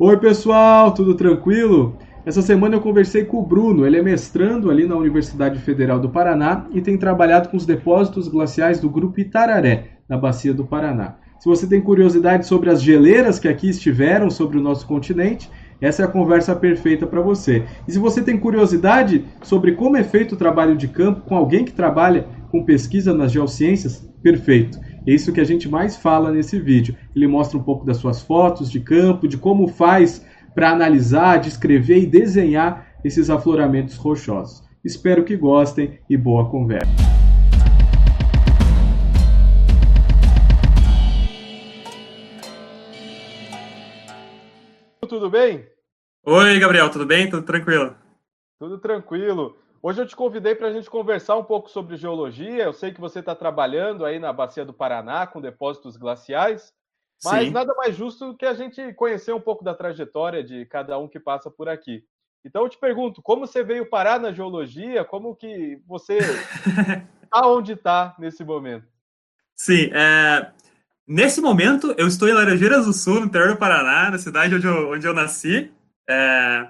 Oi, pessoal, tudo tranquilo? Essa semana eu conversei com o Bruno, ele é mestrando ali na Universidade Federal do Paraná e tem trabalhado com os depósitos glaciais do Grupo Itararé, na Bacia do Paraná. Se você tem curiosidade sobre as geleiras que aqui estiveram sobre o nosso continente, essa é a conversa perfeita para você. E se você tem curiosidade sobre como é feito o trabalho de campo com alguém que trabalha com pesquisa nas geociências, perfeito. É isso que a gente mais fala nesse vídeo. Ele mostra um pouco das suas fotos de campo, de como faz para analisar, descrever e desenhar esses afloramentos rochosos. Espero que gostem e boa conversa. Tudo bem? Oi, Gabriel, tudo bem? Tudo tranquilo? Tudo tranquilo. Hoje eu te convidei para a gente conversar um pouco sobre geologia. Eu sei que você está trabalhando aí na Bacia do Paraná com depósitos glaciais, mas Sim. nada mais justo que a gente conhecer um pouco da trajetória de cada um que passa por aqui. Então eu te pergunto, como você veio parar na geologia? Como que você está onde está nesse momento? Sim, é... nesse momento eu estou em Laranjeiras do Sul, no interior do Paraná, na cidade onde eu, onde eu nasci. É...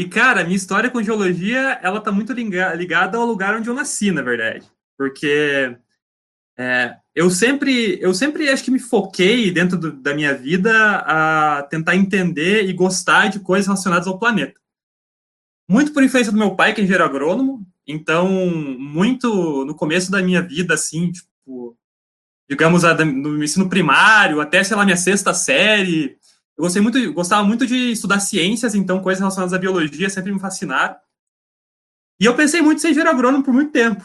E, cara, minha história com geologia, ela tá muito ligada ao lugar onde eu nasci, na verdade. Porque é, eu sempre, eu sempre acho que me foquei dentro do, da minha vida a tentar entender e gostar de coisas relacionadas ao planeta. Muito por influência do meu pai, que é engenheiro agrônomo. Então, muito no começo da minha vida, assim, tipo, digamos, no ensino primário, até, sei lá, minha sexta série, eu gostei muito, gostava muito de estudar ciências, então coisas relacionadas à biologia sempre me fascinaram. E eu pensei muito em ser engenheiro agrônomo por muito tempo.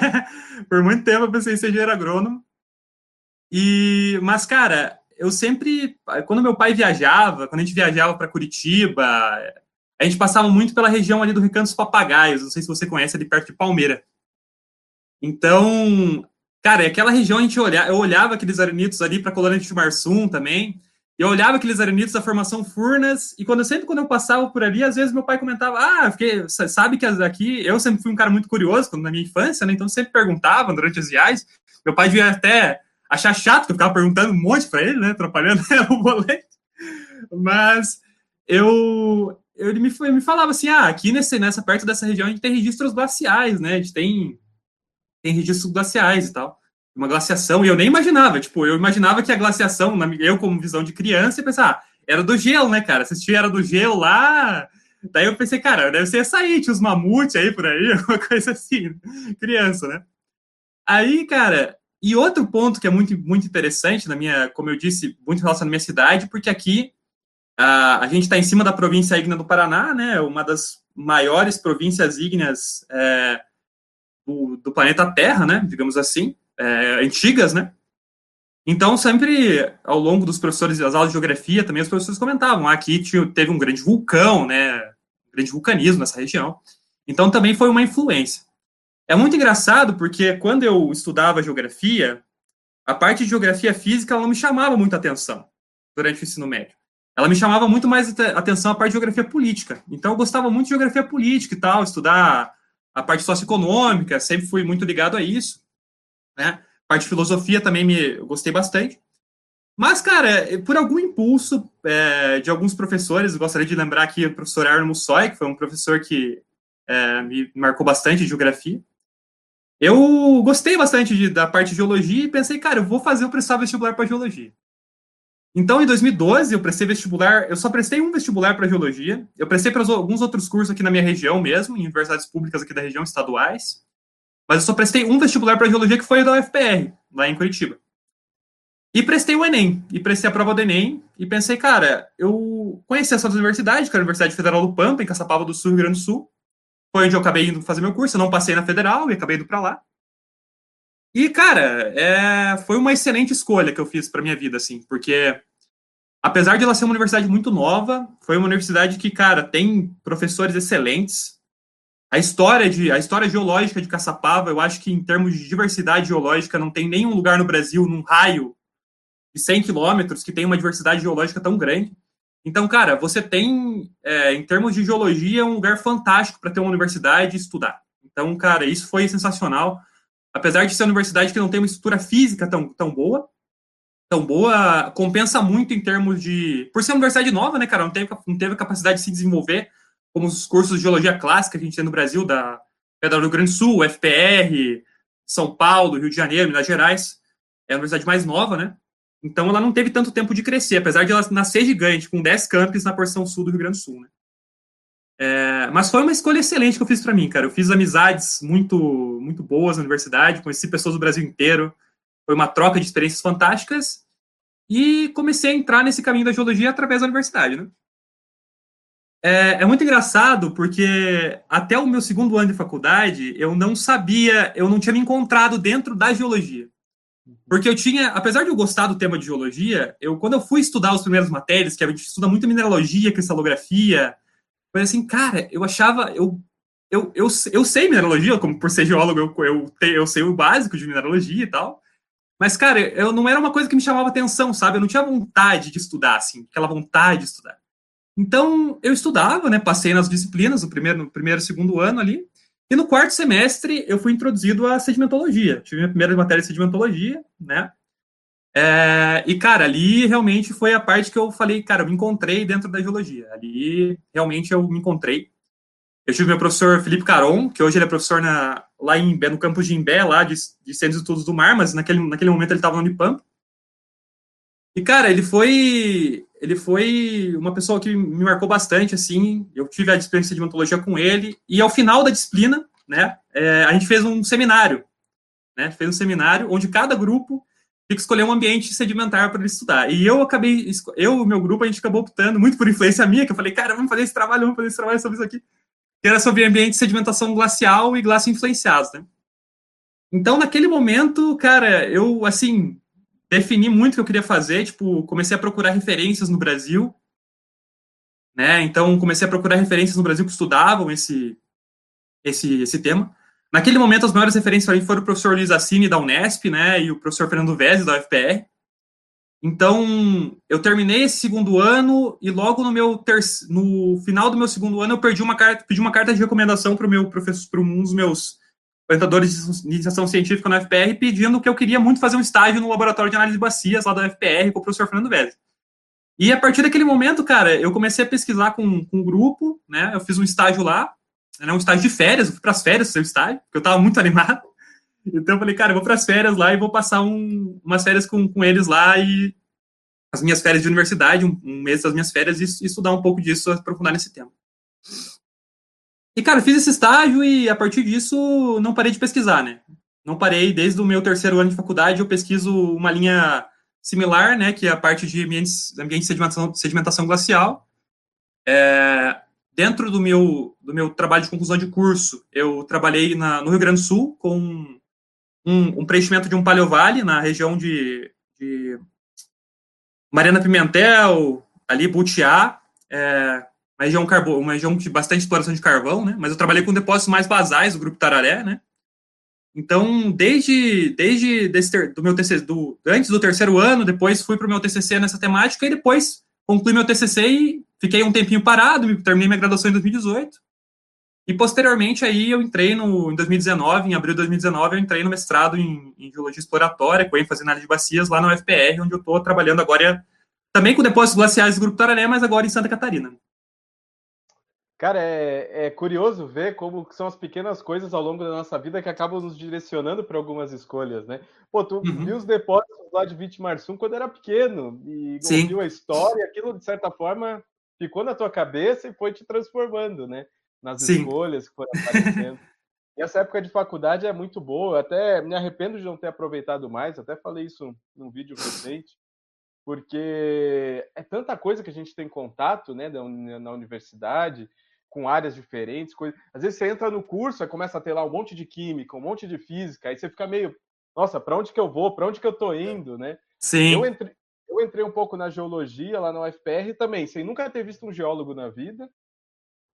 por muito tempo eu pensei em ser engenheiro agrônomo. E, mas, cara, eu sempre, quando meu pai viajava, quando a gente viajava para Curitiba, a gente passava muito pela região ali do Recanto dos Papagaios, não sei se você conhece, ali perto de Palmeira. Então, cara, aquela região a gente olhava, eu olhava aqueles arenitos ali para a colônia de Marsum também, eu olhava aqueles arenitos da formação Furnas, e quando sempre quando eu passava por ali, às vezes meu pai comentava: Ah, sabe que aqui, eu sempre fui um cara muito curioso quando, na minha infância, né? Então sempre perguntava durante as viagens. Meu pai devia até achar chato que eu ficava perguntando um monte para ele, né? Atrapalhando o boleto. Mas eu, eu ele me, me falava assim: ah, aqui nesse, nessa perto dessa região a gente tem registros glaciais, né? A gente tem, tem registros glaciais e tal uma glaciação, e eu nem imaginava, tipo, eu imaginava que a glaciação, eu como visão de criança, ia pensar, ah, era do gelo, né, cara? Assistir era do gelo lá. Daí eu pensei, cara, deve ser açaí, tinha os mamutes aí por aí, uma coisa assim, criança, né? Aí, cara, e outro ponto que é muito, muito interessante na minha, como eu disse, muito relacionado à minha cidade, porque aqui a, a gente está em cima da província ígnea do Paraná, né? Uma das maiores províncias ígneas é, do, do planeta Terra, né? Digamos assim é, antigas, né? Então, sempre ao longo dos professores das aulas de geografia, também os professores comentavam: ah, aqui teve um grande vulcão, né? Um grande vulcanismo nessa região. Então, também foi uma influência. É muito engraçado porque quando eu estudava geografia, a parte de geografia física ela não me chamava muita atenção durante o ensino médio. Ela me chamava muito mais atenção a parte de geografia política. Então, eu gostava muito de geografia política e tal, estudar a parte socioeconômica, sempre fui muito ligado a isso né? Parte de filosofia também me gostei bastante. Mas, cara, por algum impulso é, de alguns professores, gostaria de lembrar aqui o professor Arno Mussoy, que foi um professor que é, me marcou bastante de geografia. Eu gostei bastante de, da parte de geologia e pensei, cara, eu vou fazer o prestar vestibular para geologia. Então, em 2012, eu prestei vestibular, eu só prestei um vestibular para geologia. Eu prestei para alguns outros cursos aqui na minha região mesmo, em universidades públicas aqui da região, estaduais. Mas eu só prestei um vestibular para geologia que foi da UFPR, lá em Curitiba. E prestei o Enem, e prestei a prova do Enem, e pensei, cara, eu conheci essa universidade, que é a Universidade Federal do Pampa, em Caçapava do Sul, Rio Grande do Sul. Foi onde eu acabei indo fazer meu curso, eu não passei na Federal e acabei indo para lá. E, cara, é, foi uma excelente escolha que eu fiz para minha vida, assim, porque apesar de ela ser uma universidade muito nova, foi uma universidade que, cara, tem professores excelentes, a história, de, a história geológica de Caçapava, eu acho que em termos de diversidade geológica, não tem nenhum lugar no Brasil, num raio de 100 quilômetros, que tem uma diversidade geológica tão grande. Então, cara, você tem, é, em termos de geologia, um lugar fantástico para ter uma universidade e estudar. Então, cara, isso foi sensacional. Apesar de ser uma universidade que não tem uma estrutura física tão, tão boa, tão boa, compensa muito em termos de. Por ser uma universidade nova, né, cara? Não teve, não teve capacidade de se desenvolver como os cursos de geologia clássica que a gente tem no Brasil, da, da Rio Grande do Sul, FPR, São Paulo, Rio de Janeiro, Minas Gerais. É a universidade mais nova, né? Então ela não teve tanto tempo de crescer, apesar de ela nascer gigante, com 10 campos na porção sul do Rio Grande do Sul, né? É, mas foi uma escolha excelente que eu fiz para mim, cara. Eu fiz amizades muito, muito boas na universidade, conheci pessoas do Brasil inteiro. Foi uma troca de experiências fantásticas e comecei a entrar nesse caminho da geologia através da universidade, né? É, é, muito engraçado porque até o meu segundo ano de faculdade eu não sabia, eu não tinha me encontrado dentro da geologia. Porque eu tinha, apesar de eu gostar do tema de geologia, eu quando eu fui estudar as primeiras matérias, que a gente estuda muito mineralogia, cristalografia, foi assim, cara, eu achava, eu eu, eu, eu sei mineralogia, como por ser geólogo, eu, eu, eu sei o básico de mineralogia e tal. Mas, cara, eu não era uma coisa que me chamava atenção, sabe? Eu não tinha vontade de estudar, assim, aquela vontade de estudar. Então, eu estudava, né? Passei nas disciplinas, no primeiro, no primeiro segundo ano ali. E no quarto semestre, eu fui introduzido à sedimentologia. Tive minha primeira matéria de sedimentologia, né? É, e, cara, ali realmente foi a parte que eu falei, cara, eu me encontrei dentro da geologia. Ali, realmente, eu me encontrei. Eu tive meu professor Felipe Caron, que hoje ele é professor na, lá em, no campus de Imbé, lá de, de Centros de Estudos do Mar, mas naquele, naquele momento ele estava no Unipamp. E, cara, ele foi ele foi uma pessoa que me marcou bastante, assim, eu tive a experiência de ontologia com ele, e ao final da disciplina, né, é, a gente fez um seminário, né, fez um seminário onde cada grupo tinha que escolher um ambiente sedimentar para ele estudar. E eu acabei, eu e meu grupo, a gente acabou optando, muito por influência minha, que eu falei, cara, vamos fazer esse trabalho, vamos fazer esse trabalho sobre isso aqui que era sobre ambiente de sedimentação glacial e glacial influenciados, né? Então, naquele momento, cara, eu, assim, defini muito o que eu queria fazer, tipo, comecei a procurar referências no Brasil, né? Então, comecei a procurar referências no Brasil que estudavam esse, esse, esse tema. Naquele momento, as maiores referências para mim foram o professor Luiz Assini, da Unesp, né, e o professor Fernando Vez, da UFPR. Então, eu terminei esse segundo ano e logo no meu terceiro, no final do meu segundo ano eu perdi uma carta, pedi uma carta de recomendação para meu professor, para um dos meus orientadores de iniciação científica na FPR, pedindo que eu queria muito fazer um estágio no laboratório de análise de bacias lá da FPR com o professor Fernando Vélez. E a partir daquele momento, cara, eu comecei a pesquisar com, com um grupo, né? Eu fiz um estágio lá, né, um estágio de férias, eu fui para as férias fazer o estágio, porque eu estava muito animado. Então eu falei, cara, eu vou para as férias lá e vou passar um, umas férias com, com eles lá e as minhas férias de universidade, um, um mês das minhas férias, e, e, estudar um pouco disso, aprofundar nesse tema. E, cara, fiz esse estágio e a partir disso não parei de pesquisar, né? Não parei, desde o meu terceiro ano de faculdade eu pesquiso uma linha similar, né, que é a parte de ambientes, ambiente de sedimentação, sedimentação glacial. É, dentro do meu, do meu trabalho de conclusão de curso, eu trabalhei na, no Rio Grande do Sul com um, um preenchimento de um paleovale na região de, de Mariana Pimentel, ali Butiá, é, uma região, carbo, uma região de bastante exploração de carvão, né? Mas eu trabalhei com depósitos mais basais do Grupo Tararé, né? Então, desde, desde desse, do meu TCC, do, antes do terceiro ano, depois fui para o meu TCC nessa temática e depois concluí meu TCC e fiquei um tempinho parado, terminei minha graduação em 2018. E posteriormente aí eu entrei no, em 2019, em abril de 2019, eu entrei no mestrado em, em geologia exploratória, com ênfase em análise de bacias, lá no UFPR, onde eu estou trabalhando agora também com depósitos glaciais do Grupo Tararé, mas agora em Santa Catarina. Cara, é, é, curioso ver como são as pequenas coisas ao longo da nossa vida que acabam nos direcionando para algumas escolhas, né? Pô, tu uhum. viu os depósitos lá de Vitimarsum quando era pequeno e ouviu a história, aquilo de certa forma ficou na tua cabeça e foi te transformando, né? nas Sim. escolhas que foram aparecendo. e essa época de faculdade é muito boa. Eu até me arrependo de não ter aproveitado mais. Até falei isso num vídeo recente, porque é tanta coisa que a gente tem contato, né, na universidade, com áreas diferentes. Coisa... Às vezes você entra no curso e começa a ter lá um monte de química, um monte de física, aí você fica meio, nossa, para onde que eu vou? Para onde que eu tô indo, né? Sim. Eu entrei, eu entrei um pouco na geologia lá na UFPR também, sem nunca ter visto um geólogo na vida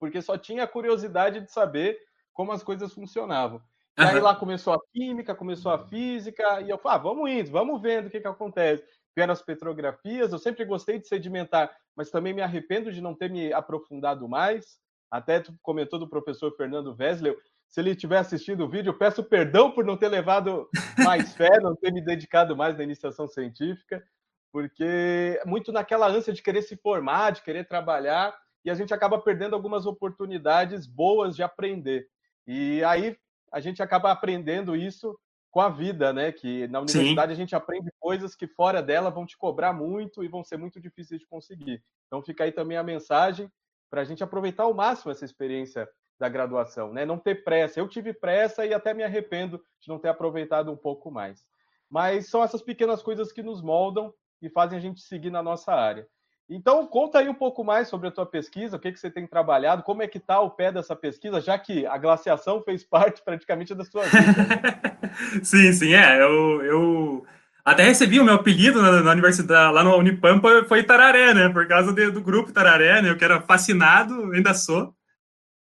porque só tinha a curiosidade de saber como as coisas funcionavam. E aí lá começou a química, começou a física, e eu falei, ah, vamos indo, vamos vendo o que, que acontece. Vieram as petrografias, eu sempre gostei de sedimentar, mas também me arrependo de não ter me aprofundado mais. Até tu comentou do professor Fernando Wesley, se ele tiver assistido o vídeo, peço perdão por não ter levado mais fé, não ter me dedicado mais na iniciação científica. porque muito naquela ânsia de querer se formar, de querer trabalhar, e a gente acaba perdendo algumas oportunidades boas de aprender. E aí a gente acaba aprendendo isso com a vida, né? Que na universidade Sim. a gente aprende coisas que fora dela vão te cobrar muito e vão ser muito difíceis de conseguir. Então fica aí também a mensagem para a gente aproveitar ao máximo essa experiência da graduação, né? Não ter pressa. Eu tive pressa e até me arrependo de não ter aproveitado um pouco mais. Mas são essas pequenas coisas que nos moldam e fazem a gente seguir na nossa área. Então, conta aí um pouco mais sobre a tua pesquisa, o que, que você tem trabalhado, como é que está o pé dessa pesquisa, já que a glaciação fez parte praticamente da sua vida. Né? sim, sim, é. Eu, eu até recebi o meu apelido na, na, universidade, lá no Unipampa, foi Tararé, né? Por causa de, do grupo Tararé, né? Eu que era fascinado, ainda sou.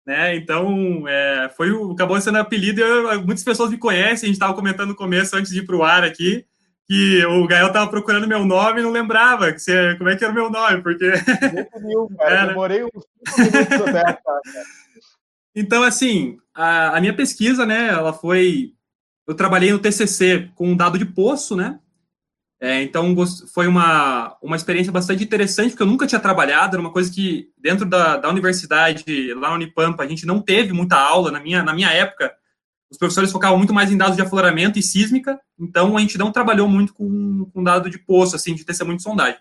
Né? Então, é, foi o, acabou sendo apelido e eu, muitas pessoas me conhecem, a gente estava comentando no começo, antes de ir para o ar aqui, que o Gael estava procurando meu nome e não lembrava que você, como é que era o meu nome, porque... Cara. É, Demorei uns 5 minutos até Então, assim, a, a, minha pesquisa, né, ela foi... Eu trabalhei no TCC com um dado de poço, né? É, então, foi uma, uma experiência bastante interessante, porque eu nunca tinha trabalhado, era uma coisa que, dentro da, da universidade, lá na Unipampa, a gente não teve muita aula. Na minha, na minha época, os professores focavam muito mais em dados de afloramento e sísmica, então a gente não trabalhou muito com, com dado de poço, assim, de testemunho de sondagem.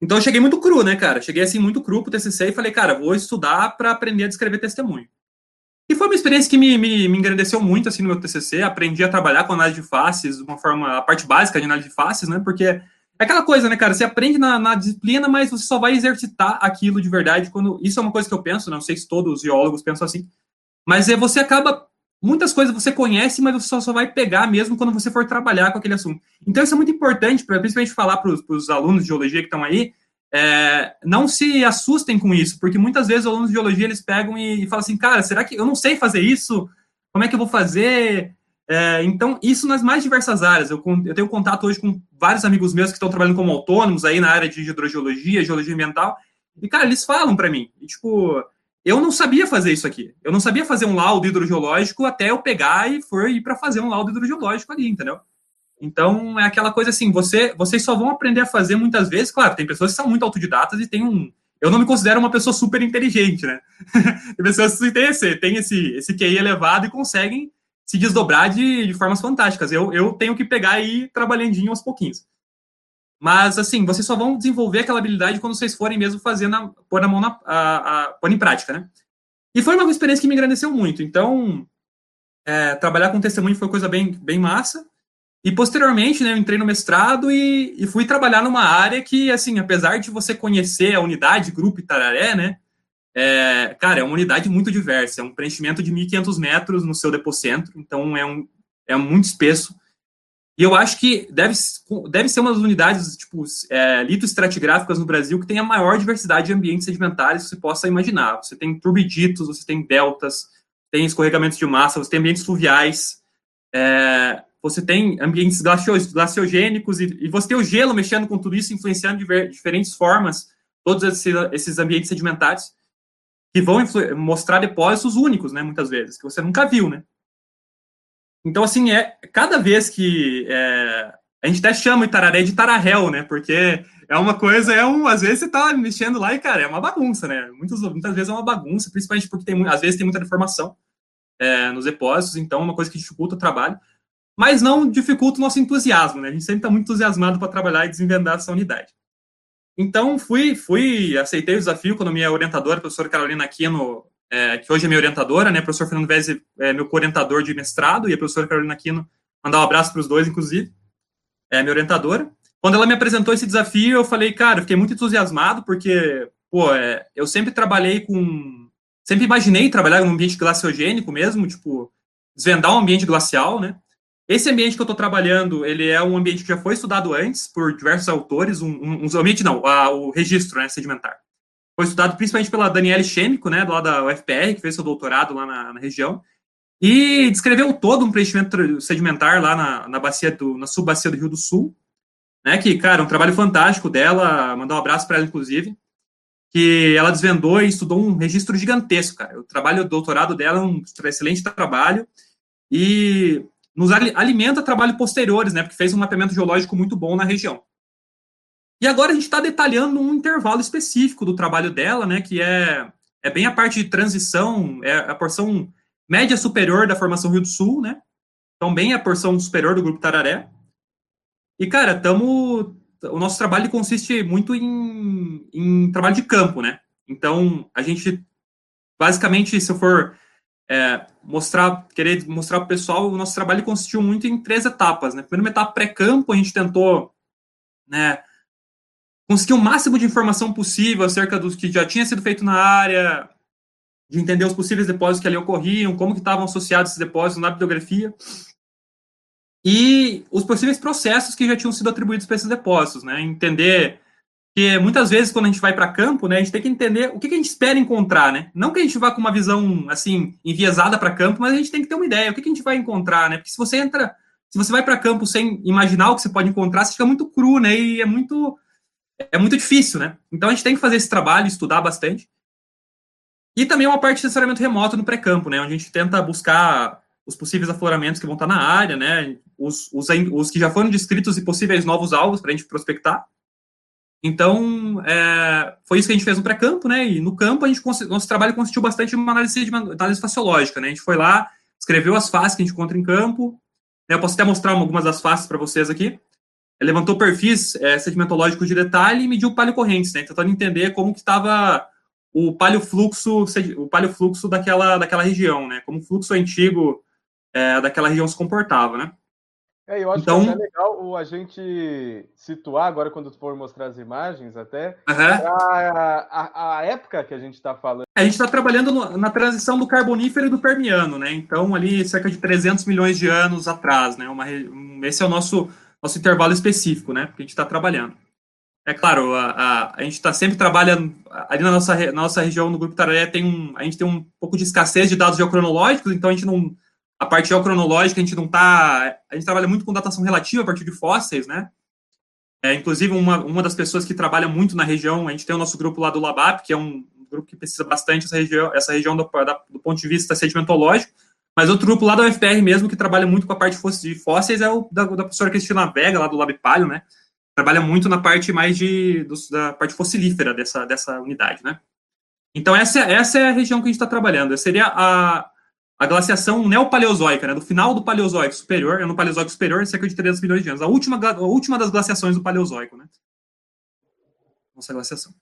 Então eu cheguei muito cru, né, cara? Cheguei assim muito cru pro TCC e falei, cara, vou estudar para aprender a descrever testemunho. E foi uma experiência que me, me, me engrandeceu muito, assim, no meu TCC. Aprendi a trabalhar com análise de faces, de uma forma, a parte básica de análise de faces, né? Porque é aquela coisa, né, cara? Você aprende na, na, disciplina, mas você só vai exercitar aquilo de verdade quando. Isso é uma coisa que eu penso, não sei se todos os geólogos pensam assim. Mas é você acaba muitas coisas você conhece, mas você só, só vai pegar mesmo quando você for trabalhar com aquele assunto. Então, isso é muito importante, para principalmente falar para os alunos de geologia que estão aí, é, não se assustem com isso, porque muitas vezes os alunos de geologia eles pegam e, e falam assim, cara, será que eu não sei fazer isso? Como é que eu vou fazer? É, então, isso nas mais diversas áreas. Eu, eu, tenho contato hoje com vários amigos meus que estão trabalhando como autônomos aí na área de hidrogeologia, geologia ambiental, e, cara, eles falam para mim, e, tipo, eu não sabia fazer isso aqui. Eu não sabia fazer um laudo hidrogeológico até eu pegar e for ir para fazer um laudo hidrogeológico ali, entendeu? Então é aquela coisa assim, você, vocês só vão aprender a fazer muitas vezes. Claro, tem pessoas que são muito autodidatas e tem um. Eu não me considero uma pessoa super inteligente, né? tem pessoas que têm esse, têm esse, esse QI elevado e conseguem se desdobrar de, de formas fantásticas. Eu, eu tenho que pegar e ir trabalhandinho aos pouquinhos. Mas, assim, vocês só vão desenvolver aquela habilidade quando vocês forem mesmo fazer, na, pôr a mão na, a, a, pôr em prática, né? E foi uma experiência que me engrandeceu muito. Então, é, trabalhar com testemunho foi coisa bem, bem massa. E, posteriormente, né, eu entrei no mestrado e, e fui trabalhar numa área que, assim, apesar de você conhecer a unidade, grupo Itararé, né? É, cara, é uma unidade muito diversa. É um preenchimento de 1.500 metros no seu depocentro. Então, é, um, é muito espesso e eu acho que deve, deve ser uma das unidades tipo, é, litoestratigráficas no Brasil que tem a maior diversidade de ambientes sedimentares que você possa imaginar. Você tem turbiditos, você tem deltas, tem escorregamentos de massa, você tem ambientes fluviais, é, você tem ambientes glaciogênicos e, e, você tem o gelo mexendo com tudo isso, influenciando de diferentes formas todos esses, esses ambientes sedimentares que vão mostrar depósitos únicos, né, muitas vezes, que você nunca viu, né? Então, assim, é cada vez que. É, a gente até chama Itararé de Tararel, né? Porque é uma coisa, é um. Às vezes você tá mexendo lá e, cara, é uma bagunça, né? Muitas, muitas vezes é uma bagunça, principalmente porque tem, às vezes tem muita informação é, nos depósitos, então é uma coisa que dificulta o trabalho, mas não dificulta o nosso entusiasmo, né? A gente sempre está muito entusiasmado para trabalhar e desvendar essa unidade. Então, fui, fui, aceitei o desafio quando minha orientadora, a professora Carolina Aquino, é, que hoje é minha orientadora, né? O professor Fernando Vez é meu co-orientador de mestrado, e a professora Carolina Aquino, mandar um abraço para os dois, inclusive, é minha orientadora. Quando ela me apresentou esse desafio, eu falei, cara, eu fiquei muito entusiasmado, porque, pô, é, eu sempre trabalhei com. Sempre imaginei trabalhar em um ambiente glaciogênico mesmo, tipo, desvendar um ambiente glacial, né? Esse ambiente que eu estou trabalhando, ele é um ambiente que já foi estudado antes por diversos autores, um, um, um ambiente não, a, o registro né, sedimentar foi estudado principalmente pela Daniele Chêmico, né, lá da UFPR, que fez seu doutorado lá na, na região, e descreveu todo um preenchimento sedimentar lá na, na bacia do, na subbacia do Rio do Sul, né, que, cara, um trabalho fantástico dela, mandar um abraço para ela, inclusive, que ela desvendou e estudou um registro gigantesco, cara. O trabalho, o doutorado dela é um excelente trabalho e nos alimenta trabalhos posteriores, né, porque fez um mapeamento geológico muito bom na região. E agora a gente está detalhando um intervalo específico do trabalho dela, né, que é, é bem a parte de transição, é a porção média superior da formação Rio do Sul, né? Então, bem a porção superior do grupo Tararé. E, cara, tamo, o nosso trabalho consiste muito em, em trabalho de campo, né? Então, a gente, basicamente, se eu for é, mostrar, querer mostrar para o pessoal, o nosso trabalho consistiu muito em três etapas, né? Primeiro, etapa pré-campo, a gente tentou, né, conseguir o máximo de informação possível acerca do que já tinha sido feito na área, de entender os possíveis depósitos que ali ocorriam, como que estavam associados esses depósitos na bibliografia e os possíveis processos que já tinham sido atribuídos para esses depósitos, né? Entender que muitas vezes quando a gente vai para campo, né, a gente tem que entender o que, a gente espera encontrar, né? Não que a gente vá com uma visão assim enviesada para campo, mas a gente tem que ter uma ideia, o que, que a gente vai encontrar, né? Porque se você entra, se você vai para campo sem imaginar o que você pode encontrar, você fica muito cru, né? E é muito é muito difícil, né? Então a gente tem que fazer esse trabalho, estudar bastante. E também uma parte de assessoramento remoto no pré-campo, né? Onde a gente tenta buscar os possíveis afloramentos que vão estar na área, né? Os, os, os que já foram descritos e possíveis novos alvos para a gente prospectar. Então, é, foi isso que a gente fez no pré-campo, né? E no campo, a gente, nosso trabalho consistiu bastante em uma análise, de uma análise faciológica, né? A gente foi lá, escreveu as faces que a gente encontra em campo. Né? Eu posso até mostrar algumas das faces para vocês aqui levantou perfis é, sedimentológicos de detalhe e mediu paleocorrentes, né, tentando entender como que estava o paleofluxo, o paleofluxo daquela, daquela região, né, como o fluxo antigo é, daquela região se comportava, né. É, eu acho então, que é legal a gente situar agora, quando for mostrar as imagens, até uh -huh. a, a, a, época que a gente está falando. A gente está trabalhando no, na transição do Carbonífero e do Permiano, né? Então, ali, cerca de 300 milhões de anos atrás, né? Uma, esse é o nosso nosso intervalo específico, né? Porque a gente está trabalhando. É claro, a, a, a gente está sempre trabalhando ali na nossa, na nossa região, no Grupo Tararé, tem um, a gente tem um pouco de escassez de dados geocronológicos, então a gente não, a parte geocronológica, a gente não está, a gente trabalha muito com datação relativa a partir de fósseis, né? É, inclusive, uma, uma das pessoas que trabalha muito na região, a gente tem o nosso grupo lá do Labap, que é um grupo que pesquisa bastante essa região, essa região do, da, do ponto de vista sedimentológico, mas outro grupo lá da UFPR mesmo, que trabalha muito com a parte de fósseis, é o da, da professora Cristina Vega, lá do Lab Palio, né? Trabalha muito na parte mais de, do, da parte fossilífera dessa, dessa unidade, né? Então, essa, essa é a região que a gente está trabalhando. Seria a, a glaciação neopaleozoica, né? Do final do Paleozoico superior, é no Paleozoico superior, cerca de 300 milhões de anos. A última, a última das glaciações do Paleozoico, né? Nossa glaciação.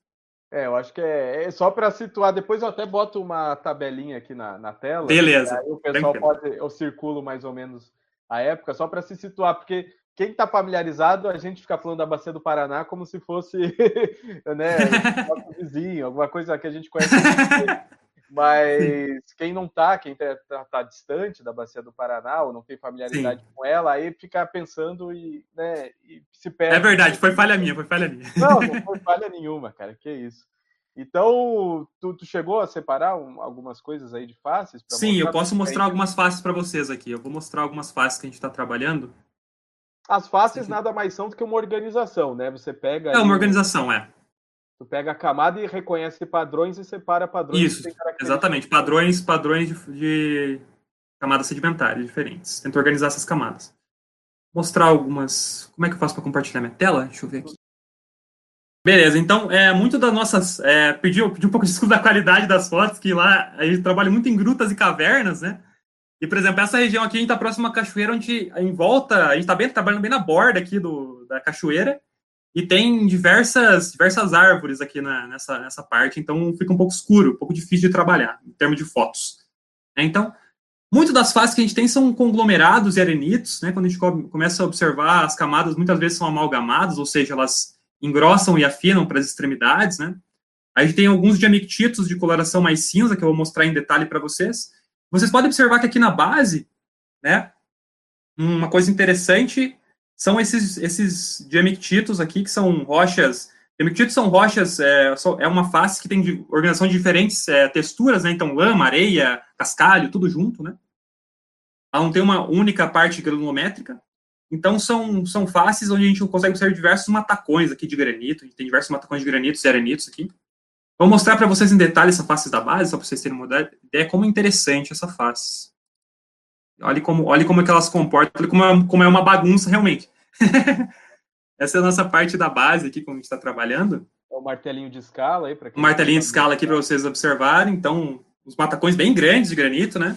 É, eu acho que é, é só para situar. Depois eu até boto uma tabelinha aqui na, na tela. Beleza. Aí o pessoal Tranquilo. pode. Eu circulo mais ou menos a época, só para se situar, porque quem está familiarizado, a gente fica falando da Bacia do Paraná como se fosse né, nosso vizinho, alguma coisa que a gente conhece. Mas quem não está, quem está tá, tá distante da Bacia do Paraná ou não tem familiaridade Sim. com ela, aí fica pensando e, né, e se perde. É verdade, foi falha minha, foi falha minha. Não, não foi falha nenhuma, cara, que isso. Então, tu, tu chegou a separar um, algumas coisas aí de faces? Sim, eu posso mostrar algumas faces para vocês aqui. Eu vou mostrar algumas faces que a gente está trabalhando. As faces nada mais são do que uma organização, né? Você pega. É uma organização, é. Tu pega a camada e reconhece padrões e separa padrões. Isso, exatamente. Padrões, padrões de, de, camadas sedimentares diferentes. Tenta organizar essas camadas. Mostrar algumas. Como é que eu faço para compartilhar minha tela? Deixa eu ver aqui. Beleza, então, é, muito das nossas. É, pedi, pedi um pouco de desculpa da qualidade das fotos, que lá a gente trabalha muito em grutas e cavernas, né? E, por exemplo, essa região aqui, a gente está próximo à cachoeira, onde em volta, a gente está bem, trabalhando bem na borda aqui do, da cachoeira, e tem diversas, diversas árvores aqui na, nessa, nessa parte, então fica um pouco escuro, um pouco difícil de trabalhar, em termos de fotos. É, então, muito das fases que a gente tem são conglomerados e arenitos, né? Quando a gente começa a observar, as camadas muitas vezes são amalgamadas, ou seja, elas engrossam e afinam para as extremidades, né? A gente tem alguns diamictitos de coloração mais cinza, que eu vou mostrar em detalhe para vocês. Vocês podem observar que aqui na base, né, uma coisa interessante são esses, esses diamictitos aqui, que são rochas. Diamictitos são rochas, é, é uma face que tem organização de diferentes é, texturas, né? Então, lama, areia, cascalho, tudo junto, né? Ela não tem uma única parte granulométrica. Então, são, são faces onde a gente consegue observar diversos matacões aqui de granito. A gente tem diversos matacões de granitos e arenitos aqui. Vou mostrar para vocês em detalhe essa face da base, só para vocês terem uma ideia como é interessante essa face. Olhe como, olhe como é que elas comportam, olhe como é, como é uma bagunça realmente. Essa é a nossa parte da base aqui, como a gente está trabalhando. É o martelinho de escala aí, para O martelinho de escala aqui para vocês observarem. Então, os matacões bem grandes de granito, né?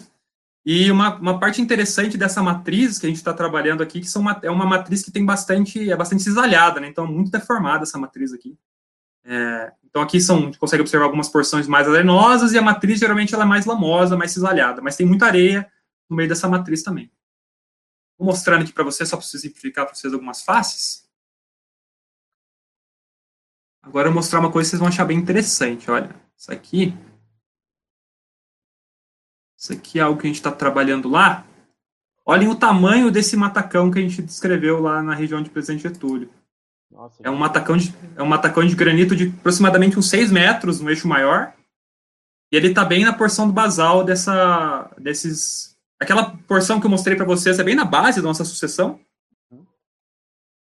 E uma, uma parte interessante dessa matriz que a gente está trabalhando aqui, que são uma, é uma matriz que tem bastante, é bastante cisalhada, né? Então, é muito deformada essa matriz aqui. É, então, aqui são, a gente consegue observar algumas porções mais arenosas e a matriz, geralmente, ela é mais lamosa, mais cisalhada. Mas tem muita areia no meio dessa matriz também. Vou mostrando aqui para vocês, só para simplificar para vocês algumas faces. Agora eu vou mostrar uma coisa que vocês vão achar bem interessante. Olha, isso aqui. Isso aqui é algo que a gente está trabalhando lá. Olhem o tamanho desse matacão que a gente descreveu lá na região de Presidente Getúlio. Nossa, é, um matacão de, é um matacão de granito de aproximadamente uns 6 metros no eixo maior. E ele está bem na porção do basal dessa, desses. Aquela porção que eu mostrei para vocês é bem na base da nossa sucessão.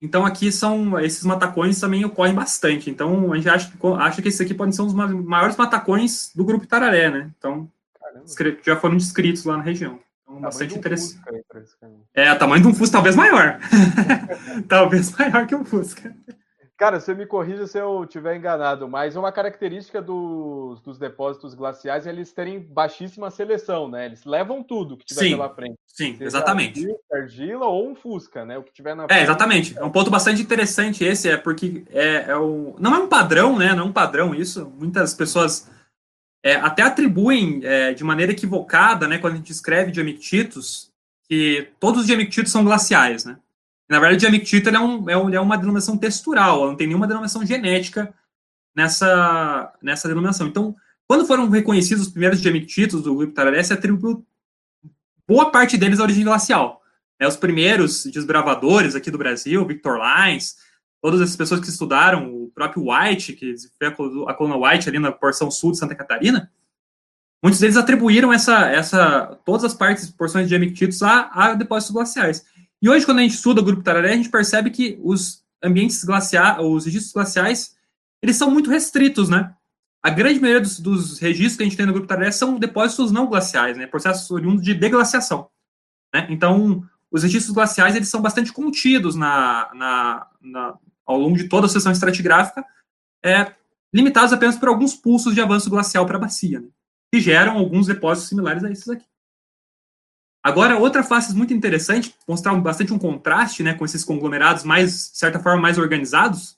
Então aqui são esses matacões também ocorrem bastante. Então a gente acha, acha que esses aqui podem ser um dos maiores matacões do grupo Tararé, né? Então Caramba. já foram descritos lá na região. Então, bastante interessante. É, o tamanho de um Fusca talvez maior. talvez maior que um Fusca. Cara, você me corrija se eu tiver enganado, mas uma característica dos, dos depósitos glaciais é eles terem baixíssima seleção, né? Eles levam tudo que tiver sim, pela frente. Sim, Seja exatamente. Argila ou um Fusca, né? O que tiver na É, exatamente. É um ponto bastante interessante esse, é porque é, é o... não é um padrão, né? Não é um padrão isso. Muitas pessoas é, até atribuem é, de maneira equivocada, né? Quando a gente escreve diamictitos, que todos os diamictitos são glaciais, né? Na verdade, o diamictito é, um, é, é uma denominação textural, não tem nenhuma denominação genética nessa, nessa denominação. Então, quando foram reconhecidos os primeiros diamictitos do grupo Tararé, atribuiu boa parte deles à origem glacial. É, os primeiros desbravadores aqui do Brasil, Victor Lines, todas essas pessoas que estudaram, o próprio White, que foi a coluna White ali na porção sul de Santa Catarina, muitos deles atribuíram essa, essa, todas as partes, porções de diamictitos a, a depósitos glaciais. E hoje, quando a gente estuda o grupo Tararé, a gente percebe que os ambientes glaciais, os registros glaciais, eles são muito restritos, né? A grande maioria dos, dos, registros que a gente tem no grupo Tararé são depósitos não glaciais, né? Processos oriundos de deglaciação. Né? Então, os registros glaciais eles são bastante contidos na, na, na, ao longo de toda a seção estratigráfica, é, limitados apenas por alguns pulsos de avanço glacial para a bacia, né? que geram alguns depósitos similares a esses aqui. Agora, outra face muito interessante, mostrar bastante um contraste né, com esses conglomerados mais, de certa forma, mais organizados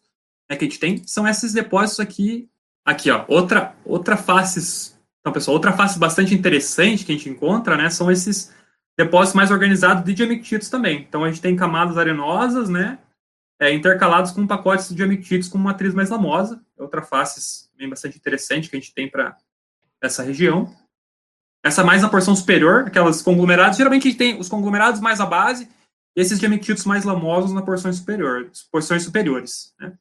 né, que a gente tem, são esses depósitos aqui. Aqui, ó, outra, outra face. Então, pessoal, outra face bastante interessante que a gente encontra, né, são esses depósitos mais organizados de diamictitos também. Então, a gente tem camadas arenosas, né, é, intercalados com pacotes de diamictitos com matriz mais lamosa. Outra face bem bastante interessante que a gente tem para essa região. Essa mais na porção superior, aquelas conglomerados, geralmente tem os conglomerados mais à base e esses diamictitos mais lamosos na porção superior, porções superiores. Né?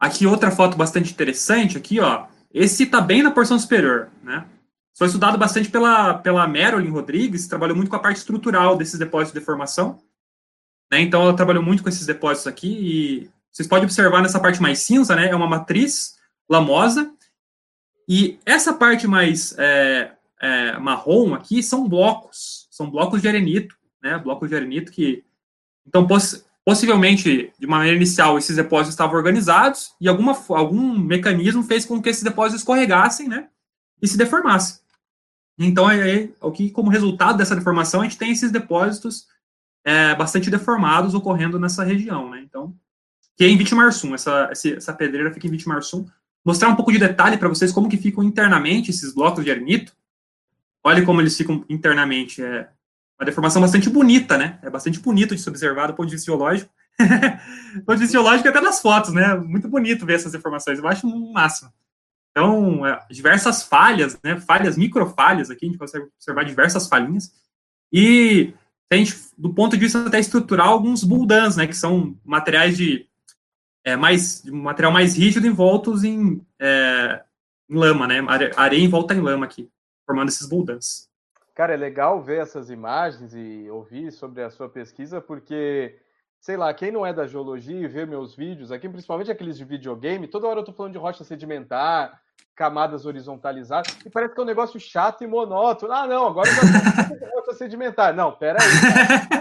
Aqui outra foto bastante interessante, aqui ó, esse está bem na porção superior, né? Foi estudado bastante pela, pela Marilyn Rodrigues, trabalhou muito com a parte estrutural desses depósitos de formação. Né? Então, ela trabalhou muito com esses depósitos aqui e vocês podem observar nessa parte mais cinza, né? É uma matriz lamosa e essa parte mais é, é, marrom aqui são blocos, são blocos de arenito, né? Blocos de arenito que. Então, poss possivelmente, de maneira inicial, esses depósitos estavam organizados e alguma, algum mecanismo fez com que esses depósitos escorregassem, né? E se deformassem. Então, é, o que, como resultado dessa deformação, a gente tem esses depósitos é, bastante deformados ocorrendo nessa região, né? Então, que é em Vitimarsum, essa, essa pedreira fica em Vitimarsum, mostrar um pouco de detalhe para vocês como que ficam internamente esses blocos de arenito. Olha como eles ficam internamente. É uma deformação bastante bonita, né? É bastante bonito de se observar do ponto de vista geológico. do ponto de vista geológico até nas fotos, né? Muito bonito ver essas deformações. Eu acho um máximo. Então, é, diversas falhas, né? Falhas, microfalhas aqui, a gente consegue observar diversas falhinhas. E, gente, do ponto de vista até estrutural, alguns buldans, né? Que são materiais de é, mais, de material mais rígido envoltos em, é, em lama, né? Areia envolta em lama aqui, formando esses buldans. Cara, é legal ver essas imagens e ouvir sobre a sua pesquisa, porque, sei lá, quem não é da geologia e vê meus vídeos aqui, principalmente aqueles de videogame, toda hora eu tô falando de rocha sedimentar, camadas horizontalizadas, e parece que é um negócio chato e monótono. Ah, não, agora eu já rocha sedimentar. Não, pera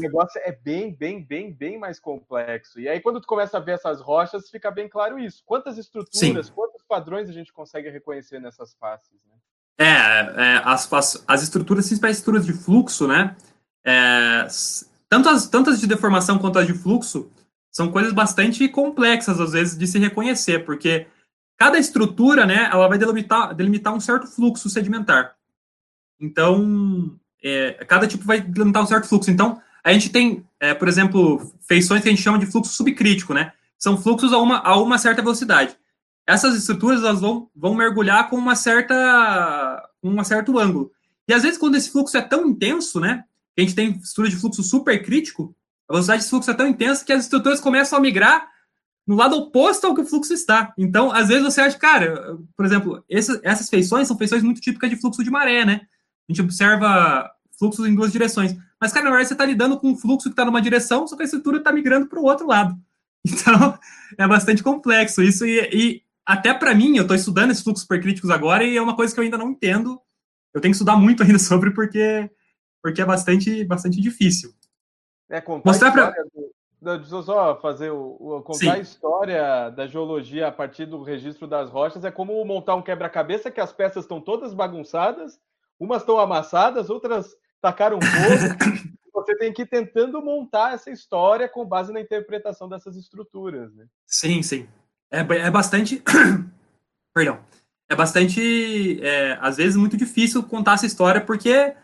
negócio é bem, bem, bem, bem mais complexo. E aí, quando tu começa a ver essas rochas, fica bem claro isso. Quantas estruturas, Sim. quantos padrões a gente consegue reconhecer nessas faces, né? É, é as, as, as estruturas, principais estruturas de fluxo, né? É, tanto, as, tanto as de deformação quanto as de fluxo são coisas bastante complexas, às vezes, de se reconhecer, porque cada estrutura, né, ela vai delimitar, delimitar um certo fluxo sedimentar. Então, é, cada tipo vai delimitar um certo fluxo. Então, a gente tem, é, por exemplo, feições que a gente chama de fluxo subcrítico, né? São fluxos a uma, a uma certa velocidade. Essas estruturas elas vão, vão mergulhar com uma certa, um certo ângulo. E às vezes, quando esse fluxo é tão intenso, né? a gente tem estrutura de fluxo supercrítico, a velocidade de fluxo é tão intensa que as estruturas começam a migrar no lado oposto ao que o fluxo está. Então, às vezes você acha, cara, por exemplo, essas, essas feições são feições muito típicas de fluxo de maré, né? A gente observa fluxos em duas direções. Mas, cara, na verdade, você está lidando com um fluxo que está numa direção, só que a estrutura está migrando para o outro lado. Então, é bastante complexo isso. E, e até para mim, eu estou estudando esses fluxos supercríticos agora e é uma coisa que eu ainda não entendo. Eu tenho que estudar muito ainda sobre, porque, porque é bastante, bastante difícil. É, contar Mostrar eu só fazer o, o contar Sim. a história da geologia a partir do registro das rochas é como montar um quebra-cabeça que as peças estão todas bagunçadas, umas estão amassadas, outras tacaram fogo. você tem que ir tentando montar essa história com base na interpretação dessas estruturas, né? Sim, sim. É, é bastante. Perdão. É bastante, é, às vezes, muito difícil contar essa história porque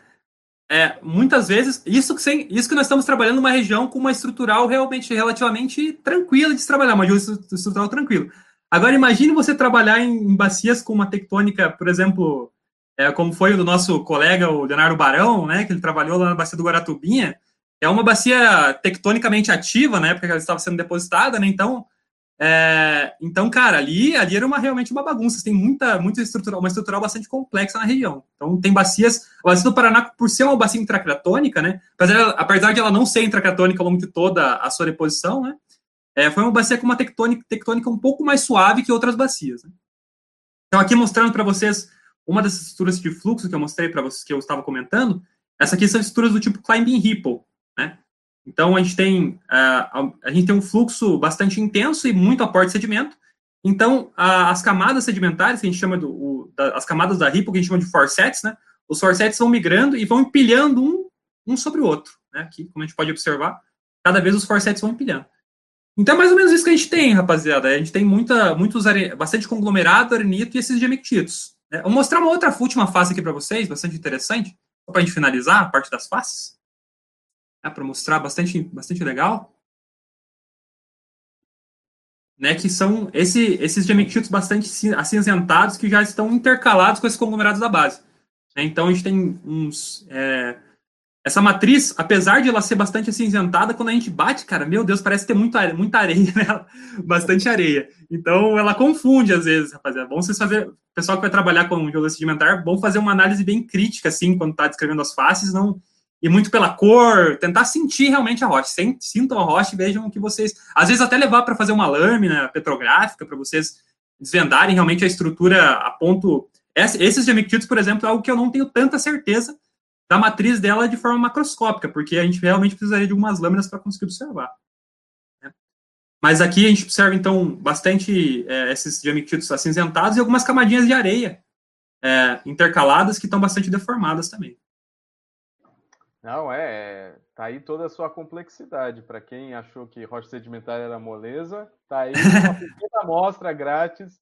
é, muitas vezes, isso que, sem, isso que nós estamos trabalhando numa região com uma estrutural realmente relativamente tranquila de se trabalhar, uma estrutural tranquila. Agora, imagine você trabalhar em, em bacias com uma tectônica, por exemplo, é, como foi o do nosso colega, o Leonardo Barão, né, que ele trabalhou lá na bacia do Guaratubinha, é uma bacia tectonicamente ativa, na época que ela estava sendo depositada, né, então é, então, cara, ali, ali era uma, realmente uma bagunça. Tem muita, muita estrutura, uma estrutural bastante complexa na região. Então, tem bacias. A bacia do Paraná, por ser uma bacia intracratônica, né? Apesar, apesar de ela não ser intracratônica ao longo de toda a sua deposição, né? É, foi uma bacia com uma tectônica, tectônica um pouco mais suave que outras bacias. Né? Então, aqui mostrando para vocês uma dessas estruturas de fluxo que eu mostrei para vocês, que eu estava comentando. Essa aqui são estruturas do tipo climbing ripple, né? Então, a gente tem, uh, a gente tem um fluxo bastante intenso e muito aporte de sedimento. Então, a, as camadas sedimentares, que a gente chama do, o, da, as camadas da Ripple, que a gente chama de forsets, né? Os forsets vão migrando e vão empilhando um, um sobre o outro, né? Aqui, como a gente pode observar, cada vez os forsets vão empilhando. Então, é mais ou menos isso que a gente tem, rapaziada. A gente tem muita, muitos, bastante conglomerado, arenito e esses gemectitos. Né? Vou mostrar uma outra última face aqui para vocês, bastante interessante, para a gente finalizar a parte das faces né, para mostrar bastante, bastante legal. Né, que são esse, esses gemectitos bastante acinzentados que já estão intercalados com esses conglomerados da base. Né, então a gente tem uns. É, essa matriz, apesar de ela ser bastante acinzentada, quando a gente bate, cara, meu Deus, parece ter muita, muita areia nela, bastante areia. Então ela confunde às vezes, rapaziada. Bom vocês fazer. Pessoal que vai trabalhar com geologia sedimentar, bom fazer uma análise bem crítica, assim, quando está descrevendo as faces, não e muito pela cor, tentar sentir realmente a rocha. Sintam a rocha e vejam o que vocês. Às vezes, até levar para fazer uma lâmina petrográfica, para vocês desvendarem realmente a estrutura a ponto. Esses gemectitos, por exemplo, é algo que eu não tenho tanta certeza da matriz dela de forma macroscópica, porque a gente realmente precisaria de algumas lâminas para conseguir observar. Né? Mas aqui a gente observa, então, bastante é, esses gemectitos acinzentados e algumas camadinhas de areia é, intercaladas que estão bastante deformadas também. Não, é, é. Tá aí toda a sua complexidade. Para quem achou que rocha sedimentar era moleza, tá aí uma pequena amostra grátis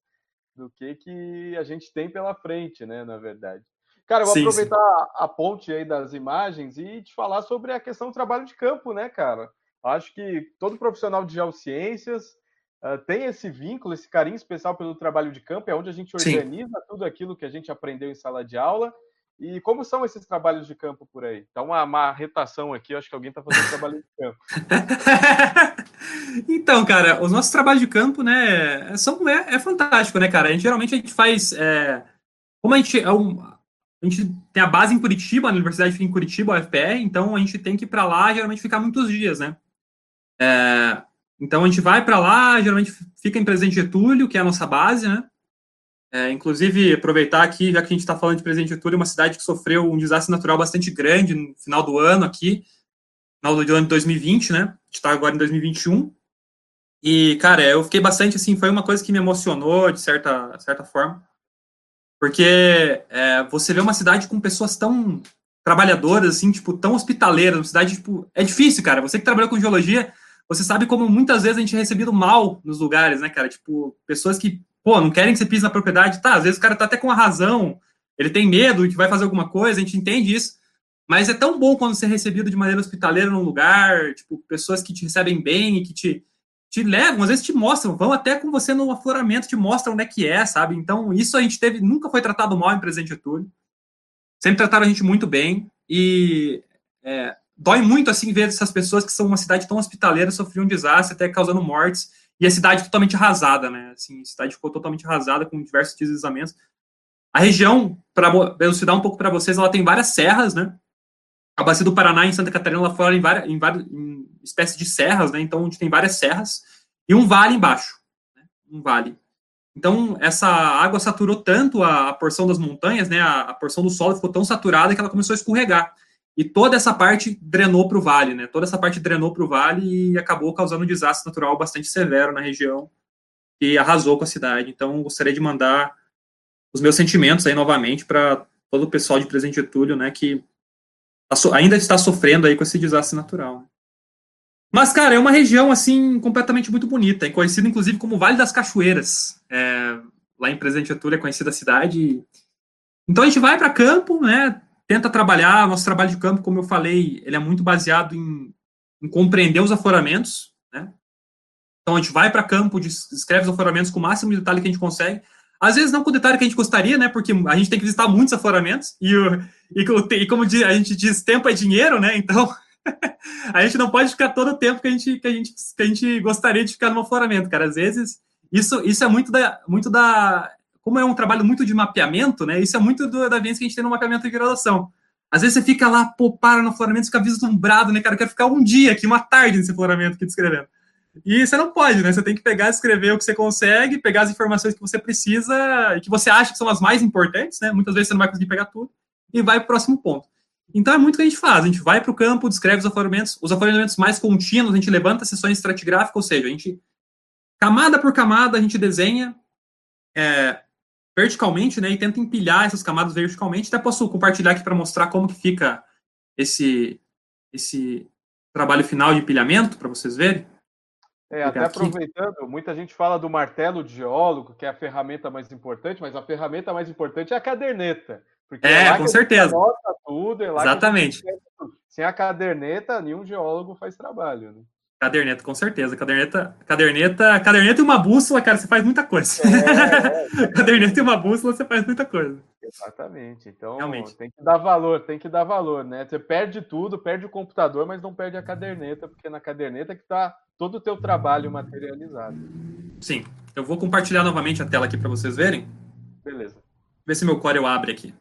do que, que a gente tem pela frente, né? Na verdade. Cara, eu vou sim, aproveitar sim. a ponte aí das imagens e te falar sobre a questão do trabalho de campo, né, cara? Acho que todo profissional de geociências uh, tem esse vínculo, esse carinho especial pelo trabalho de campo, é onde a gente organiza sim. tudo aquilo que a gente aprendeu em sala de aula e como são esses trabalhos de campo por aí? Tá uma, uma retação aqui, acho que alguém está fazendo trabalho de campo. então, cara, os nossos trabalhos de campo, né, são, é, é fantástico, né, cara? A gente, geralmente a gente faz. É, como a gente é um, a gente tem a base em Curitiba, a universidade fica em Curitiba, a UFPR, então a gente tem que ir para lá, geralmente ficar muitos dias, né? É, então a gente vai para lá, geralmente fica em Presidente Getúlio, que é a nossa base, né? É, inclusive, aproveitar aqui, já que a gente está falando de Presidente Getúlio, uma cidade que sofreu um desastre natural bastante grande no final do ano aqui. final do ano de 2020, né? A gente está agora em 2021. E, cara, eu fiquei bastante assim, foi uma coisa que me emocionou de certa, certa forma. Porque é, você vê uma cidade com pessoas tão trabalhadoras, assim, tipo, tão hospitaleiras, uma cidade, tipo, é difícil, cara. Você que trabalhou com geologia, você sabe como muitas vezes a gente é recebido mal nos lugares, né, cara? Tipo, pessoas que, pô, não querem que você pise na propriedade. Tá, às vezes o cara tá até com a razão, ele tem medo que vai fazer alguma coisa, a gente entende isso. Mas é tão bom quando você é recebido de maneira hospitaleira num lugar, tipo, pessoas que te recebem bem e que te, te levam, às vezes te mostram, vão até com você no afloramento, te mostram onde é que é, sabe? Então, isso a gente teve, nunca foi tratado mal em Presidente Getúlio. Sempre trataram a gente muito bem e é, dói muito, assim, ver essas pessoas que são uma cidade tão hospitaleira sofriam um desastre, até causando mortes, e a cidade totalmente arrasada, né? Assim, a cidade ficou totalmente arrasada com diversos deslizamentos. A região, para elucidar um pouco para vocês, ela tem várias serras, né? A bacia do Paraná em Santa Catarina lá fora em várias, em várias em espécies de serras, né? Então gente tem várias serras e um vale embaixo, né? um vale. Então essa água saturou tanto a, a porção das montanhas, né? A, a, porção do solo ficou tão saturada que ela começou a escorregar e toda essa parte drenou para o vale, né? Toda essa parte drenou para o vale e acabou causando um desastre natural bastante severo na região e arrasou com a cidade. Então gostaria de mandar os meus sentimentos aí novamente para todo o pessoal de Presidente Getúlio, né? Que ainda está sofrendo aí com esse desastre natural. Mas, cara, é uma região, assim, completamente muito bonita, é conhecida, inclusive, como Vale das Cachoeiras. É, lá em Presidente Getúlio é conhecida a cidade. Então, a gente vai para campo, né, tenta trabalhar, nosso trabalho de campo, como eu falei, ele é muito baseado em, em compreender os afloramentos, né? Então, a gente vai para campo, descreve os afloramentos com o máximo de detalhe que a gente consegue, às vezes não com o detalhe que a gente gostaria, né? Porque a gente tem que visitar muitos afloramentos e, e, e como a gente diz, tempo é dinheiro, né? Então a gente não pode ficar todo o tempo que a gente, que a gente, que a gente gostaria de ficar no afloramento, cara. Às vezes isso, isso é muito da, muito da. Como é um trabalho muito de mapeamento, né? Isso é muito do, da vez que a gente tem no mapeamento de graduação. Às vezes você fica lá, pô, para no afloramento, fica vislumbrado, né, cara? Eu quero ficar um dia aqui, uma tarde nesse afloramento aqui descrevendo. E você não pode, né? Você tem que pegar, escrever o que você consegue, pegar as informações que você precisa e que você acha que são as mais importantes, né? Muitas vezes você não vai conseguir pegar tudo e vai para o próximo ponto. Então é muito o que a gente faz. A gente vai para o campo, descreve os afloramentos, os afloramentos mais contínuos, a gente levanta sessões estratigráficas, ou seja, a gente, camada por camada, a gente desenha é, verticalmente, né? E tenta empilhar essas camadas verticalmente. Até posso compartilhar aqui para mostrar como que fica esse, esse trabalho final de empilhamento, para vocês verem. É, até aqui. aproveitando, muita gente fala do martelo de geólogo, que é a ferramenta mais importante, mas a ferramenta mais importante é a caderneta. Porque é, é com certeza. Tudo, é Exatamente. Sem a caderneta, nenhum geólogo faz trabalho. Né? Caderneta, com certeza. Caderneta, caderneta, caderneta e uma bússola, cara, você faz muita coisa. É, é. caderneta e uma bússola, você faz muita coisa. Exatamente. Então, Realmente. tem que dar valor, tem que dar valor, né? Você perde tudo, perde o computador, mas não perde a caderneta, porque na caderneta que está todo o teu trabalho materializado. Sim. Eu vou compartilhar novamente a tela aqui para vocês verem. Beleza. Ver se meu Corel abre aqui.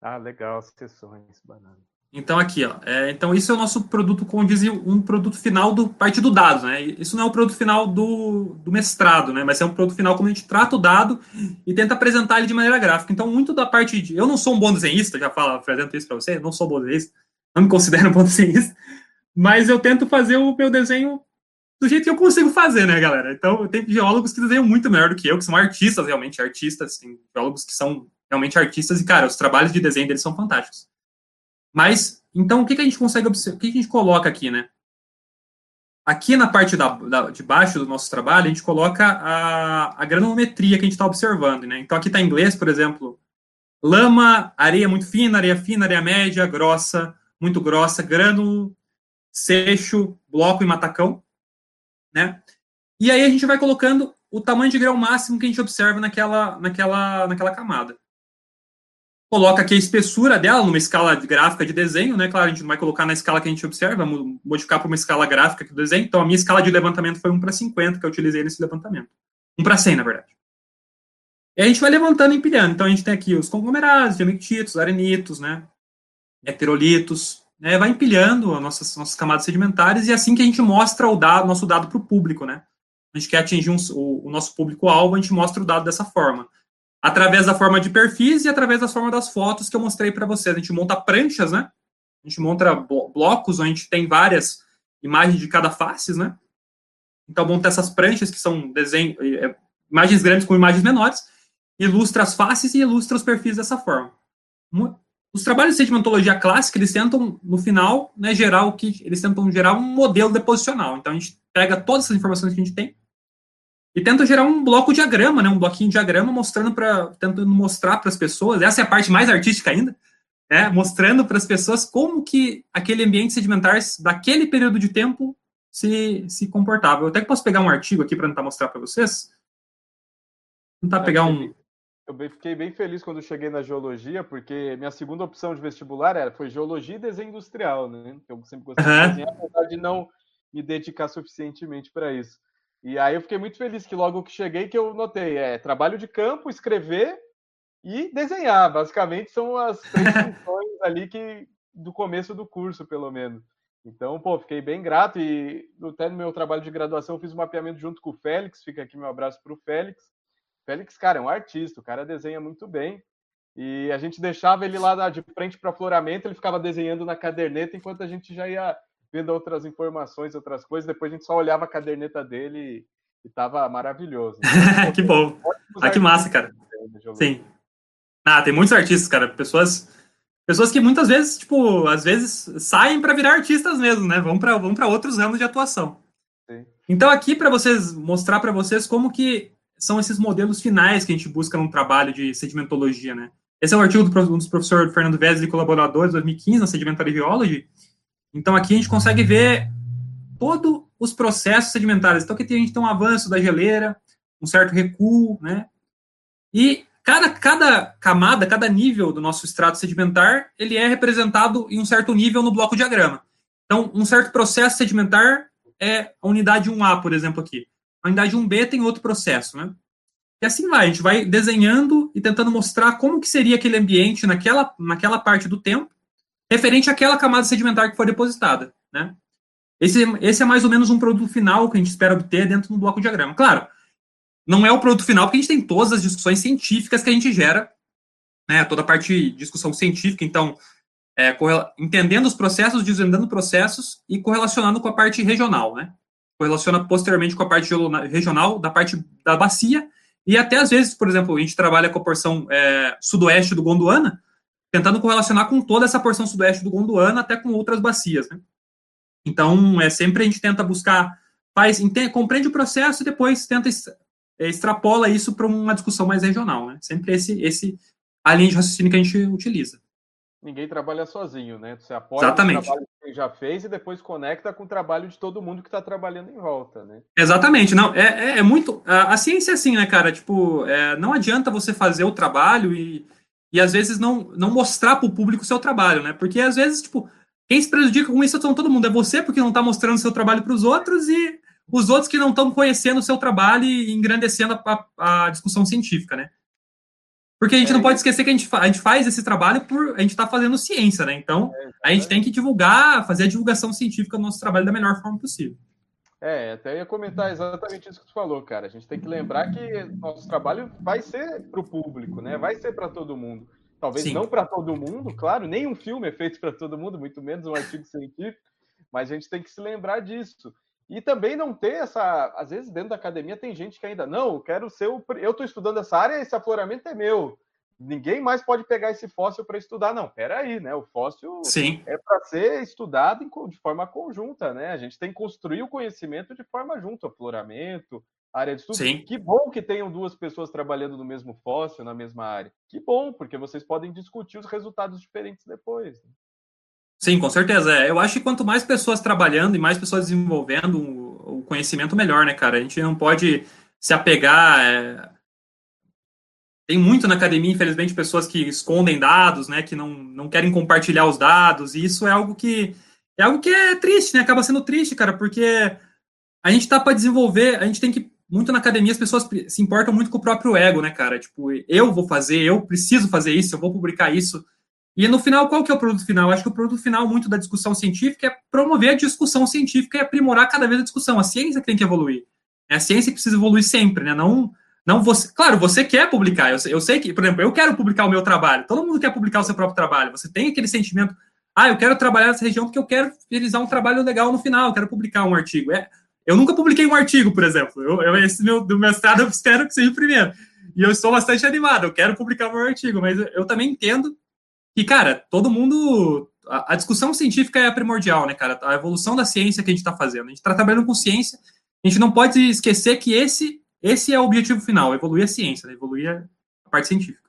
Ah, legal, sessões, banana. Então aqui, ó, é, então isso é o nosso produto, como dizem, um produto final do parte do dado, né? Isso não é o produto final do, do mestrado, né? Mas é um produto final como a gente trata o dado e tenta apresentar ele de maneira gráfica. Então muito da parte de, eu não sou um bom desenhista, já falo, apresento isso para você, não sou um bom desenhista, não me considero um bom desenhista, mas eu tento fazer o meu desenho do jeito que eu consigo fazer, né, galera? Então tem geólogos que desenham muito melhor do que eu, que são artistas realmente, artistas, tem geólogos que são realmente artistas e cara, os trabalhos de desenho deles são fantásticos. Mas, então, o que, que a gente consegue observar? O que, que a gente coloca aqui, né? Aqui na parte da, da, de baixo do nosso trabalho, a gente coloca a, a granulometria que a gente está observando, né? Então, aqui está em inglês, por exemplo, lama, areia muito fina, areia fina, areia média, grossa, muito grossa, grânulo, seixo, bloco e matacão, né? E aí a gente vai colocando o tamanho de grão máximo que a gente observa naquela, naquela, naquela camada coloca aqui a espessura dela numa escala gráfica de desenho, né? Claro, a gente não vai colocar na escala que a gente observa, vamos modificar para uma escala gráfica do desenho. Então, a minha escala de levantamento foi 1 para 50 que eu utilizei nesse levantamento. 1 para 100, na verdade. E a gente vai levantando e empilhando. Então, a gente tem aqui os conglomerados, diamictitos, arenitos, né? Heterolitos, né? Vai empilhando as nossas, nossas camadas sedimentares e é assim que a gente mostra o dado, nosso dado para o público, né? A gente quer atingir um, o, o nosso público-alvo, a gente mostra o dado dessa forma através da forma de perfis e através da forma das fotos que eu mostrei para vocês. A gente monta pranchas, né? A gente monta blocos onde a gente tem várias imagens de cada face, né? Então, monta essas pranchas que são desenho, é, imagens grandes com imagens menores, ilustra as faces e ilustra os perfis dessa forma. Os trabalhos de sedimentologia clássica, eles tentam, no final, né, gerar o que eles tentam gerar um modelo deposicional. Então, a gente pega todas essas informações que a gente tem e tenta gerar um bloco diagrama, né, um bloquinho de diagrama mostrando para tentando mostrar para as pessoas, essa é a parte mais artística ainda, né, mostrando para as pessoas como que aquele ambiente sedimentar daquele período de tempo se, se comportava. Eu até posso pegar um artigo aqui para tentar mostrar para vocês. Tentar é, pegar um eu fiquei bem feliz quando cheguei na geologia, porque minha segunda opção de vestibular era, foi geologia e desenho industrial, né? Eu sempre gostei uhum. de desenhar, apesar de não me dedicar suficientemente para isso. E aí eu fiquei muito feliz que logo que cheguei que eu notei, é trabalho de campo, escrever e desenhar. Basicamente são as três funções ali que do começo do curso, pelo menos. Então, pô, fiquei bem grato e até no meu trabalho de graduação eu fiz um mapeamento junto com o Félix, fica aqui meu abraço para o Félix. Félix, cara, é um artista, o cara desenha muito bem. E a gente deixava ele lá de frente para floramento, ele ficava desenhando na caderneta enquanto a gente já ia vendo outras informações, outras coisas. Depois a gente só olhava a caderneta dele e estava maravilhoso. Então, que bom. Ah, que massa, cara. Sim. Ah, tem muitos artistas, cara. Pessoas pessoas que muitas vezes, tipo, às vezes saem para virar artistas mesmo, né? Vão para vão para outros ramos de atuação. Sim. Então aqui para vocês mostrar para vocês como que são esses modelos finais que a gente busca num trabalho de sedimentologia, né? Esse é um artigo do, do professor Fernando Vez e colaboradores, 2015, na Sedimentary Geology. Então, aqui a gente consegue ver todos os processos sedimentares. Então, aqui a gente tem um avanço da geleira, um certo recuo, né? E cada, cada camada, cada nível do nosso extrato sedimentar, ele é representado em um certo nível no bloco diagrama. Então, um certo processo sedimentar é a unidade 1A, por exemplo, aqui. A unidade 1B tem outro processo, né? E assim vai, a gente vai desenhando e tentando mostrar como que seria aquele ambiente naquela, naquela parte do tempo, referente àquela camada sedimentar que foi depositada, né? Esse, esse é mais ou menos um produto final que a gente espera obter dentro do bloco diagrama. Claro, não é o produto final, porque a gente tem todas as discussões científicas que a gente gera, né? Toda a parte de discussão científica, então, é, entendendo os processos, desvendando processos e correlacionando com a parte regional, né? correlaciona posteriormente com a parte regional da parte da bacia, e até às vezes, por exemplo, a gente trabalha com a porção é, sudoeste do Gondwana, tentando correlacionar com toda essa porção sudoeste do Gondwana, até com outras bacias. Né? Então, é sempre a gente tenta buscar, faz, entende, compreende o processo e depois tenta é, extrapola isso para uma discussão mais regional. Né? Sempre esse, esse a linha de raciocínio que a gente utiliza ninguém trabalha sozinho, né? Você apoia Exatamente. o trabalho que já fez e depois conecta com o trabalho de todo mundo que está trabalhando em volta, né? Exatamente. Não, é, é, é, muito. A, a, ciência é assim, né, cara? Tipo, é, não adianta você fazer o trabalho e, e às vezes não, não mostrar para o público o seu trabalho, né? Porque às vezes, tipo, quem se prejudica com isso são todo mundo. É você porque não está mostrando o seu trabalho para os outros e os outros que não estão conhecendo o seu trabalho e engrandecendo a, a, a discussão científica, né? Porque a gente é, não pode esquecer que a gente, a gente faz esse trabalho por. A gente está fazendo ciência, né? Então, é, a gente tem que divulgar, fazer a divulgação científica do nosso trabalho da melhor forma possível. É, até ia comentar exatamente isso que tu falou, cara. A gente tem que lembrar que nosso trabalho vai ser para o público, né? Vai ser para todo mundo. Talvez Sim. não para todo mundo, claro, nenhum filme é feito para todo mundo, muito menos um artigo científico, mas a gente tem que se lembrar disso. E também não ter essa. Às vezes, dentro da academia, tem gente que ainda, não, eu quero ser o. Eu estou estudando essa área, esse afloramento é meu. Ninguém mais pode pegar esse fóssil para estudar, não. Peraí, né? O fóssil Sim. é para ser estudado de forma conjunta, né? A gente tem que construir o conhecimento de forma junta, afloramento, área de estudo. Sim. Que bom que tenham duas pessoas trabalhando no mesmo fóssil, na mesma área. Que bom, porque vocês podem discutir os resultados diferentes depois. Né? Sim, com certeza. É. Eu acho que quanto mais pessoas trabalhando e mais pessoas desenvolvendo o conhecimento, melhor, né, cara? A gente não pode se apegar. Tem muito na academia, infelizmente, pessoas que escondem dados, né? Que não, não querem compartilhar os dados, e isso é algo que é algo que é triste, né? Acaba sendo triste, cara, porque a gente tá para desenvolver, a gente tem que muito na academia as pessoas se importam muito com o próprio ego, né, cara? Tipo, eu vou fazer, eu preciso fazer isso, eu vou publicar isso. E no final, qual que é o produto final? Eu acho que o produto final, muito da discussão científica, é promover a discussão científica e aprimorar cada vez a discussão. A ciência tem que evoluir. É a ciência precisa evoluir sempre, né? Não Não você, claro, você quer publicar. Eu, eu sei que, por exemplo, eu quero publicar o meu trabalho. Todo mundo quer publicar o seu próprio trabalho. Você tem aquele sentimento, ah, eu quero trabalhar nessa região porque eu quero realizar um trabalho legal no final, eu quero publicar um artigo. É, eu nunca publiquei um artigo, por exemplo. Eu, eu, esse meu, do mestrado eu espero que seja o primeiro. E eu estou bastante animado, eu quero publicar meu artigo, mas eu também entendo que, cara, todo mundo. A, a discussão científica é primordial, né, cara? A evolução da ciência que a gente está fazendo. A gente está trabalhando com ciência, a gente não pode esquecer que esse, esse é o objetivo final, evoluir a ciência, né? evoluir a parte científica.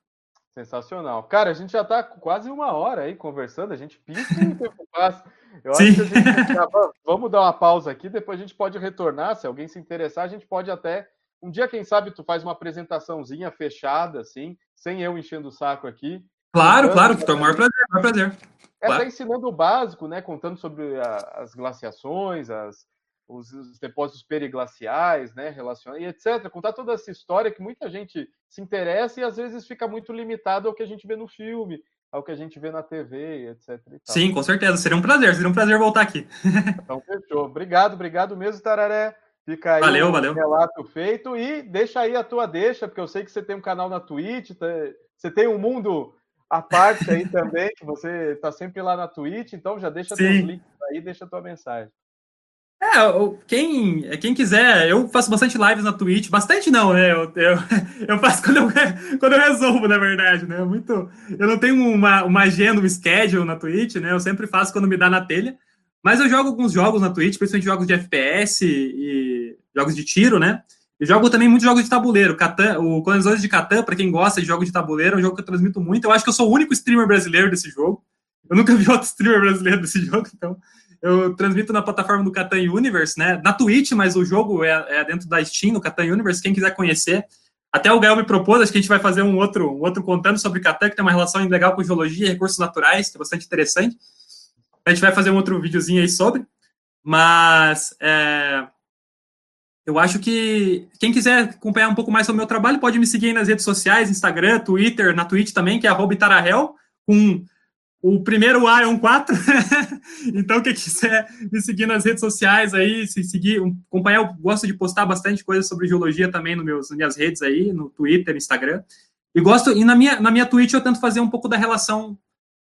Sensacional. Cara, a gente já está quase uma hora aí conversando, a gente pisca e o tempo passa. Eu Sim. acho que a gente vamos dar uma pausa aqui, depois a gente pode retornar, se alguém se interessar, a gente pode até um dia, quem sabe, tu faz uma apresentaçãozinha fechada, assim, sem eu enchendo o saco aqui. Claro, então, claro, Vitor, maior prazer, maior prazer. É, claro. tá ensinando o básico, né? Contando sobre a, as glaciações, as, os, os, depósitos periglaciais, né? Relaciona, e etc. Contar toda essa história que muita gente se interessa e às vezes fica muito limitado ao que a gente vê no filme, ao que a gente vê na TV, etc. Sim, com certeza. Seria um prazer, seria um prazer voltar aqui. então, fechou. Obrigado, obrigado mesmo, Tararé. Fica aí valeu, valeu. relato feito e deixa aí a tua deixa, porque eu sei que você tem um canal na Twitch, tá, você tem um mundo à parte aí também, que você está sempre lá na Twitch, então já deixa Sim. teus links aí, deixa a tua mensagem. É, quem, quem quiser, eu faço bastante lives na Twitch, bastante não, né? Eu, eu, eu faço quando eu, quando eu resolvo, na verdade, né? Muito, eu não tenho uma, uma agenda, um schedule na Twitch, né? Eu sempre faço quando me dá na telha. Mas eu jogo alguns jogos na Twitch, principalmente jogos de FPS e jogos de tiro, né? Eu jogo também muitos jogos de tabuleiro. Catan, o Colonizadores de Catan, para quem gosta de jogos de tabuleiro, é um jogo que eu transmito muito. Eu acho que eu sou o único streamer brasileiro desse jogo. Eu nunca vi outro streamer brasileiro desse jogo, então eu transmito na plataforma do Catan Universe, né? Na Twitch, mas o jogo é, é, dentro da Steam, no Catan Universe. Quem quiser conhecer, até o Gael me propôs, acho que a gente vai fazer um outro, um outro contando sobre Catan, que tem uma relação legal com geologia e recursos naturais, que é bastante interessante. A gente vai fazer um outro videozinho aí sobre. Mas é, eu acho que quem quiser acompanhar um pouco mais sobre o meu trabalho pode me seguir aí nas redes sociais, Instagram, Twitter, na Twitch também, que é arroba com o primeiro A é um 4. então, quem quiser me seguir nas redes sociais aí, se seguir, acompanhar, eu gosto de postar bastante coisa sobre geologia também no meus, nas minhas redes aí, no Twitter, Instagram. E gosto, e na minha, na minha Twitch eu tento fazer um pouco da relação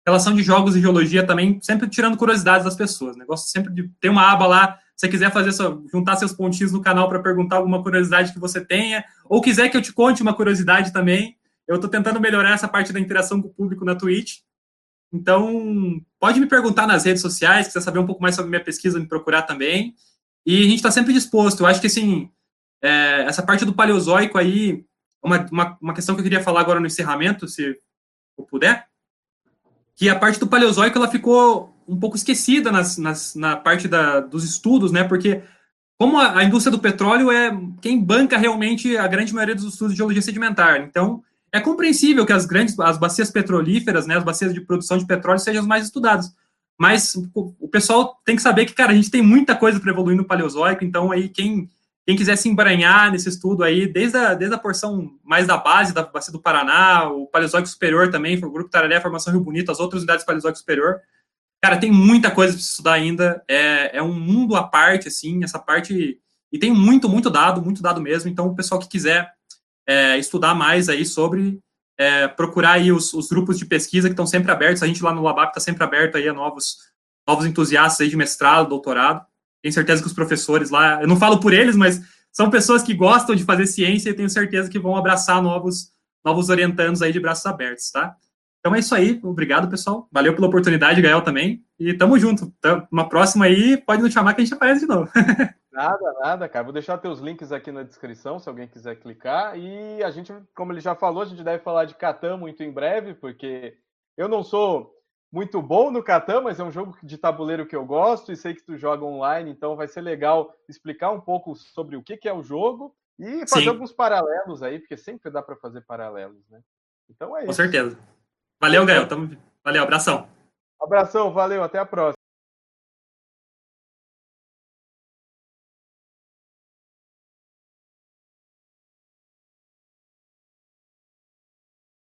relação de jogos e geologia também, sempre tirando curiosidades das pessoas. Né? Gosto sempre de ter uma aba lá, se você quiser fazer sua, juntar seus pontinhos no canal para perguntar alguma curiosidade que você tenha, ou quiser que eu te conte uma curiosidade também, eu estou tentando melhorar essa parte da interação com o público na Twitch. Então, pode me perguntar nas redes sociais, quiser saber um pouco mais sobre minha pesquisa, me procurar também. E a gente está sempre disposto. Eu acho que, assim, é, essa parte do paleozoico aí, uma, uma, uma questão que eu queria falar agora no encerramento, se eu puder, que a parte do Paleozoico ela ficou um pouco esquecida nas, nas, na parte da, dos estudos, né? Porque como a, a, indústria do petróleo é quem banca realmente a grande maioria dos estudos de geologia sedimentar. Então, é compreensível que as grandes, as bacias petrolíferas, né, as bacias de produção de petróleo sejam as mais estudadas. Mas o, pessoal tem que saber que, cara, a gente tem muita coisa para evoluir no Paleozoico, então aí quem quem quiser se embranhar nesse estudo aí, desde a, desde a porção mais da base da Bacia do Paraná, o Paleozoico Superior também, o Grupo Tararé, Formação Rio Bonito, as outras unidades do Paleozoico Superior. Cara, tem muita coisa para estudar ainda. É, é um mundo à parte, assim, essa parte. E tem muito, muito dado, muito dado mesmo. Então, o pessoal que quiser é, estudar mais aí sobre, é, procurar aí os, os, grupos de pesquisa que estão sempre abertos. A gente lá no Labap está sempre aberto aí a novos, novos entusiastas aí de mestrado, doutorado. Tenho certeza que os professores lá, eu não falo por eles, mas são pessoas que gostam de fazer ciência e tenho certeza que vão abraçar novos, novos orientandos aí de braços abertos, tá? Então é isso aí, obrigado pessoal, valeu pela oportunidade, Gael também, e tamo junto. Uma próxima aí, pode nos chamar que a gente aparece de novo. Nada, nada, cara. Vou deixar teus links aqui na descrição, se alguém quiser clicar. E a gente, como ele já falou, a gente deve falar de Catan muito em breve, porque eu não sou muito bom no Catan, mas é um jogo de tabuleiro que eu gosto e sei que tu joga online, então vai ser legal explicar um pouco sobre o que, que é o jogo e fazer Sim. alguns paralelos aí, porque sempre dá para fazer paralelos, né? Então é isso. Com certeza. Valeu, Gael. Tamo... Valeu, abração. Abração, valeu, até a próxima.